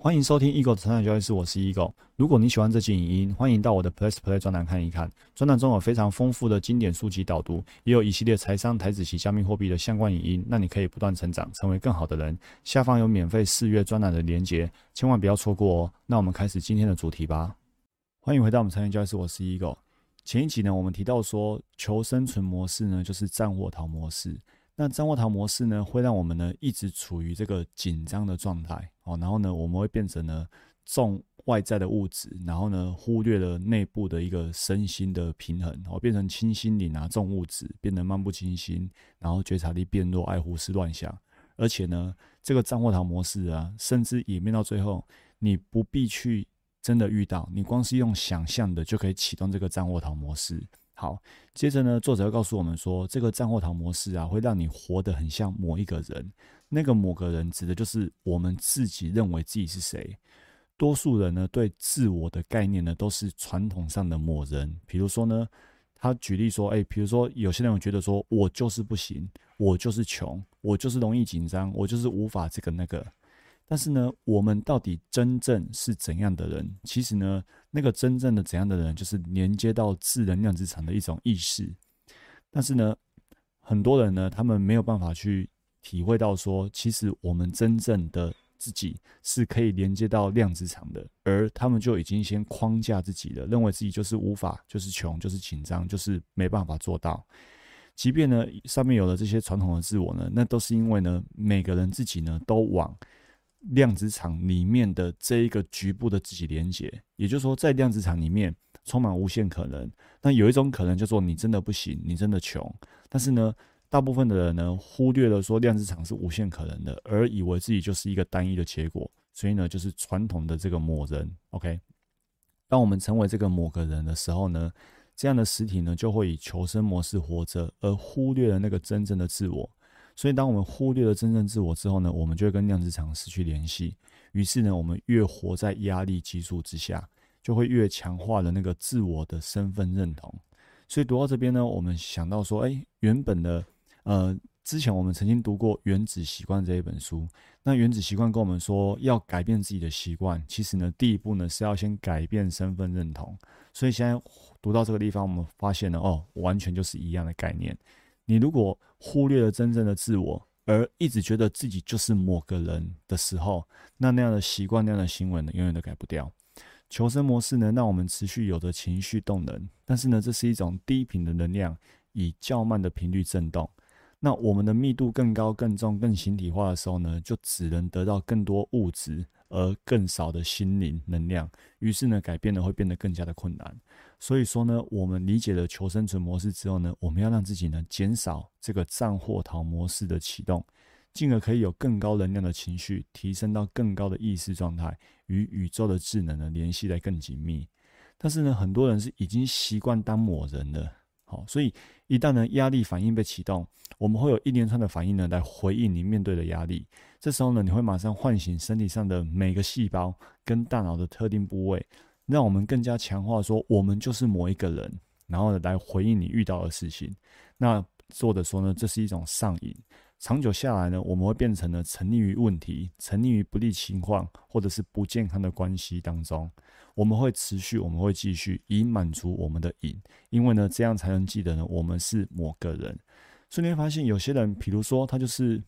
欢迎收听 Eagle 的成长交易室，我是 Eagle。如果你喜欢这期影音，欢迎到我的 Plus Play 专栏看一看。专栏中有非常丰富的经典书籍导读，也有一系列财商、台子及加密货币的相关影音，让你可以不断成长，成为更好的人。下方有免费试阅专栏的连结，千万不要错过哦。那我们开始今天的主题吧。欢迎回到我们成长交易室，我是 Eagle。前一集呢，我们提到说，求生存模式呢，就是战或逃模式。那战或逃模式呢，会让我们呢一直处于这个紧张的状态哦，然后呢，我们会变成呢重外在的物质，然后呢忽略了内部的一个身心的平衡，哦，变成轻心理啊重物质，变得漫不经心，然后觉察力变弱，爱胡思乱想，而且呢，这个战或逃模式啊，甚至演变到最后，你不必去真的遇到，你光是用想象的就可以启动这个战或逃模式。好，接着呢，作者要告诉我们说，这个战后逃模式啊，会让你活得很像某一个人。那个某个人指的就是我们自己认为自己是谁。多数人呢，对自我的概念呢，都是传统上的某人。比如说呢，他举例说，哎，比如说有些人觉得说，我就是不行，我就是穷，我就是容易紧张，我就是无法这个那个。但是呢，我们到底真正是怎样的人？其实呢，那个真正的怎样的人，就是连接到自能量子场的一种意识。但是呢，很多人呢，他们没有办法去体会到说，其实我们真正的自己是可以连接到量子场的，而他们就已经先框架自己了，认为自己就是无法，就是穷，就是紧张，就是没办法做到。即便呢，上面有了这些传统的自我呢，那都是因为呢，每个人自己呢，都往。量子场里面的这一个局部的自己连接，也就是说，在量子场里面充满无限可能。那有一种可能叫做你真的不行，你真的穷。但是呢，大部分的人呢，忽略了说量子场是无限可能的，而以为自己就是一个单一的结果。所以呢，就是传统的这个某人。OK，当我们成为这个某个人的时候呢，这样的实体呢，就会以求生模式活着，而忽略了那个真正的自我。所以，当我们忽略了真正自我之后呢，我们就会跟量子场失去联系。于是呢，我们越活在压力激素之下，就会越强化了那个自我的身份认同。所以读到这边呢，我们想到说，哎，原本的，呃，之前我们曾经读过《原子习惯》这一本书。那《原子习惯》跟我们说，要改变自己的习惯，其实呢，第一步呢是要先改变身份认同。所以现在读到这个地方，我们发现了，哦，完全就是一样的概念。你如果忽略了真正的自我，而一直觉得自己就是某个人的时候，那那样的习惯、那样的行为呢，永远都改不掉。求生模式呢，让我们持续有着情绪动能，但是呢，这是一种低频的能量，以较慢的频率震动。那我们的密度更高、更重、更形体化的时候呢，就只能得到更多物质，而更少的心灵能量。于是呢，改变呢会变得更加的困难。所以说呢，我们理解了求生存模式之后呢，我们要让自己呢减少这个战或逃模式的启动，进而可以有更高能量的情绪，提升到更高的意识状态，与宇宙的智能呢联系得更紧密。但是呢，很多人是已经习惯当某人了，好，所以一旦呢压力反应被启动，我们会有一连串的反应呢来回应你面对的压力。这时候呢，你会马上唤醒身体上的每个细胞跟大脑的特定部位。让我们更加强化说，我们就是某一个人，然后来回应你遇到的事情。那作者说呢，这是一种上瘾，长久下来呢，我们会变成了沉溺于问题、沉溺于不利情况或者是不健康的关系当中。我们会持续，我们会继续以满足我们的瘾，因为呢，这样才能记得呢，我们是某个人。所以你会发现，有些人，比如说他就是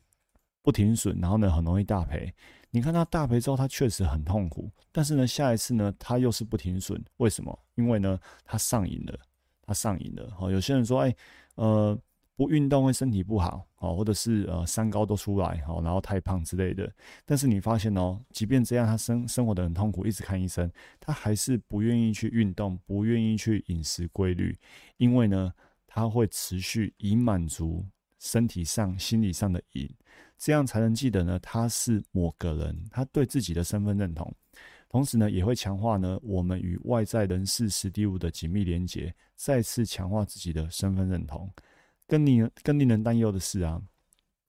不停损，然后呢，很容易大赔。你看他大赔之后，他确实很痛苦，但是呢，下一次呢，他又是不停损，为什么？因为呢，他上瘾了，他上瘾了。好，有些人说，哎，呃，不运动会身体不好，哦，或者是呃三高都出来，好，然后太胖之类的。但是你发现哦，即便这样，他生生活的很痛苦，一直看医生，他还是不愿意去运动，不愿意去饮食规律，因为呢，他会持续以满足身体上、心理上的瘾。这样才能记得呢，他是某个人，他对自己的身份认同，同时呢，也会强化呢我们与外在人事、实地物的紧密连结，再次强化自己的身份认同。更令更令人担忧的是啊，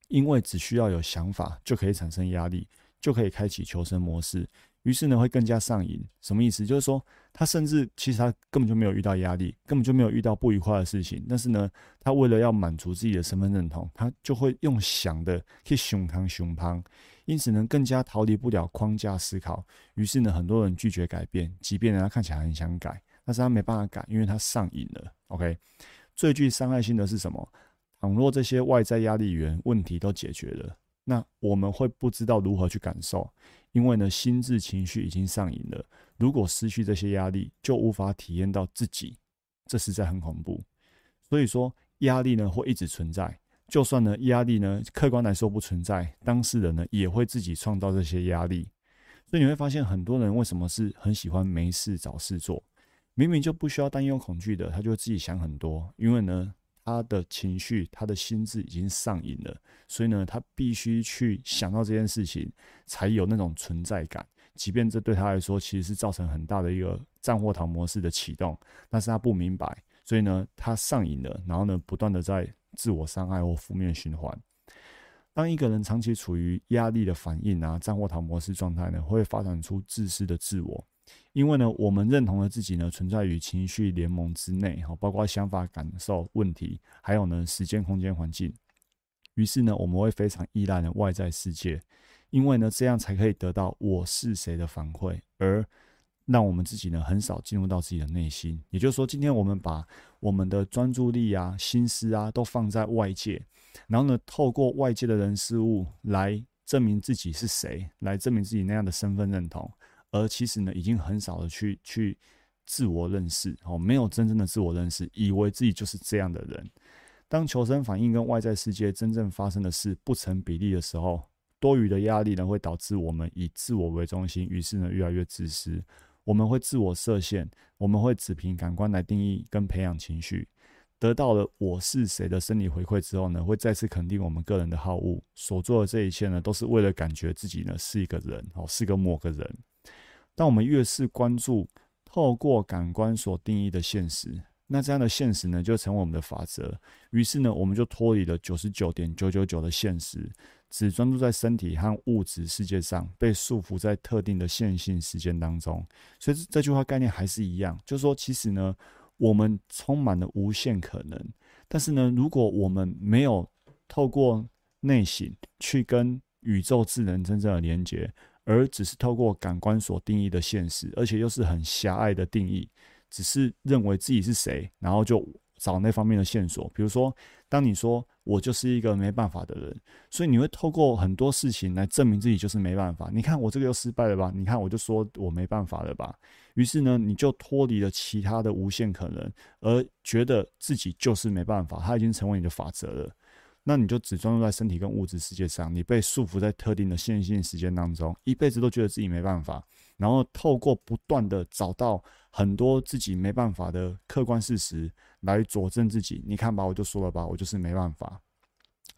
因为只需要有想法就可以产生压力，就可以开启求生模式。于是呢，会更加上瘾。什么意思？就是说，他甚至其实他根本就没有遇到压力，根本就没有遇到不愉快的事情。但是呢，他为了要满足自己的身份认同，他就会用想的去胸膛胸膛，因此呢，更加逃离不了框架思考。于是呢，很多人拒绝改变，即便呢他看起来很想改，但是他没办法改，因为他上瘾了。OK，最具伤害性的是什么？倘若这些外在压力源问题都解决了，那我们会不知道如何去感受。因为呢，心智情绪已经上瘾了。如果失去这些压力，就无法体验到自己，这实在很恐怖。所以说，压力呢会一直存在。就算呢压力呢客观来说不存在，当事人呢也会自己创造这些压力。所以你会发现，很多人为什么是很喜欢没事找事做？明明就不需要担忧恐惧的，他就自己想很多。因为呢。他的情绪，他的心智已经上瘾了，所以呢，他必须去想到这件事情，才有那种存在感。即便这对他来说其实是造成很大的一个战或逃模式的启动，但是他不明白，所以呢，他上瘾了，然后呢，不断的在自我伤害或负面循环。当一个人长期处于压力的反应啊，战或逃模式状态呢，会发展出自私的自我。因为呢，我们认同了自己呢存在于情绪联盟之内，哈，包括想法、感受、问题，还有呢时间、空间、环境。于是呢，我们会非常依赖呢外在世界，因为呢这样才可以得到我是谁的反馈，而让我们自己呢很少进入到自己的内心。也就是说，今天我们把我们的专注力啊、心思啊都放在外界，然后呢透过外界的人事物来证明自己是谁，来证明自己那样的身份认同。而其实呢，已经很少的去去自我认识，哦，没有真正的自我认识，以为自己就是这样的人。当求生反应跟外在世界真正发生的事不成比例的时候，多余的压力呢，会导致我们以自我为中心，于是呢，越来越自私。我们会自我设限，我们会只凭感官来定义跟培养情绪。得到了我是谁的生理回馈之后呢，会再次肯定我们个人的好恶。所做的这一切呢，都是为了感觉自己呢是一个人，哦，是个某个人。当我们越是关注透过感官所定义的现实，那这样的现实呢，就成为我们的法则。于是呢，我们就脱离了九十九点九九九的现实，只专注在身体和物质世界上，被束缚在特定的线性时间当中。所以这句话概念还是一样，就是说，其实呢，我们充满了无限可能。但是呢，如果我们没有透过内省去跟宇宙智能真正的连接，而只是透过感官所定义的现实，而且又是很狭隘的定义，只是认为自己是谁，然后就找那方面的线索。比如说，当你说我就是一个没办法的人，所以你会透过很多事情来证明自己就是没办法。你看我这个又失败了吧？你看我就说我没办法了吧？于是呢，你就脱离了其他的无限可能，而觉得自己就是没办法，它已经成为你的法则了。那你就只专注在身体跟物质世界上，你被束缚在特定的线性时间当中，一辈子都觉得自己没办法，然后透过不断的找到很多自己没办法的客观事实来佐证自己。你看吧，我就说了吧，我就是没办法。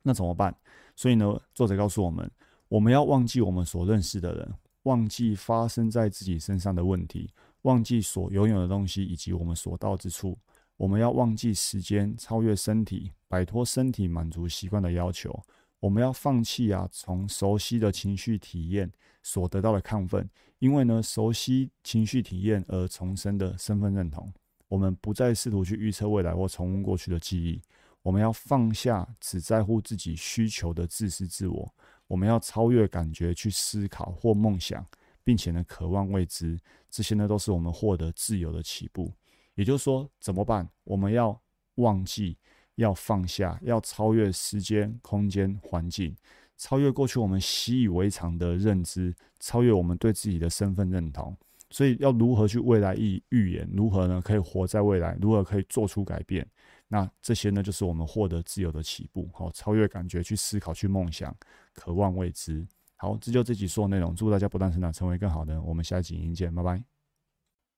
那怎么办？所以呢，作者告诉我们，我们要忘记我们所认识的人，忘记发生在自己身上的问题，忘记所拥有的东西以及我们所到之处。我们要忘记时间，超越身体，摆脱身体满足习惯的要求。我们要放弃啊，从熟悉的情绪体验所得到的亢奋，因为呢，熟悉情绪体验而重生的身份认同。我们不再试图去预测未来或重温过去的记忆。我们要放下只在乎自己需求的自私自我。我们要超越感觉去思考或梦想，并且呢，渴望未知。这些呢，都是我们获得自由的起步。也就是说，怎么办？我们要忘记，要放下，要超越时间、空间、环境，超越过去我们习以为常的认知，超越我们对自己的身份认同。所以，要如何去未来预预言？如何呢？可以活在未来？如何可以做出改变？那这些呢，就是我们获得自由的起步。好，超越感觉，去思考，去梦想，渴望未知。好，这就这集说的内容。祝大家不断成长，成为更好的人。我们下一集影音见，拜拜。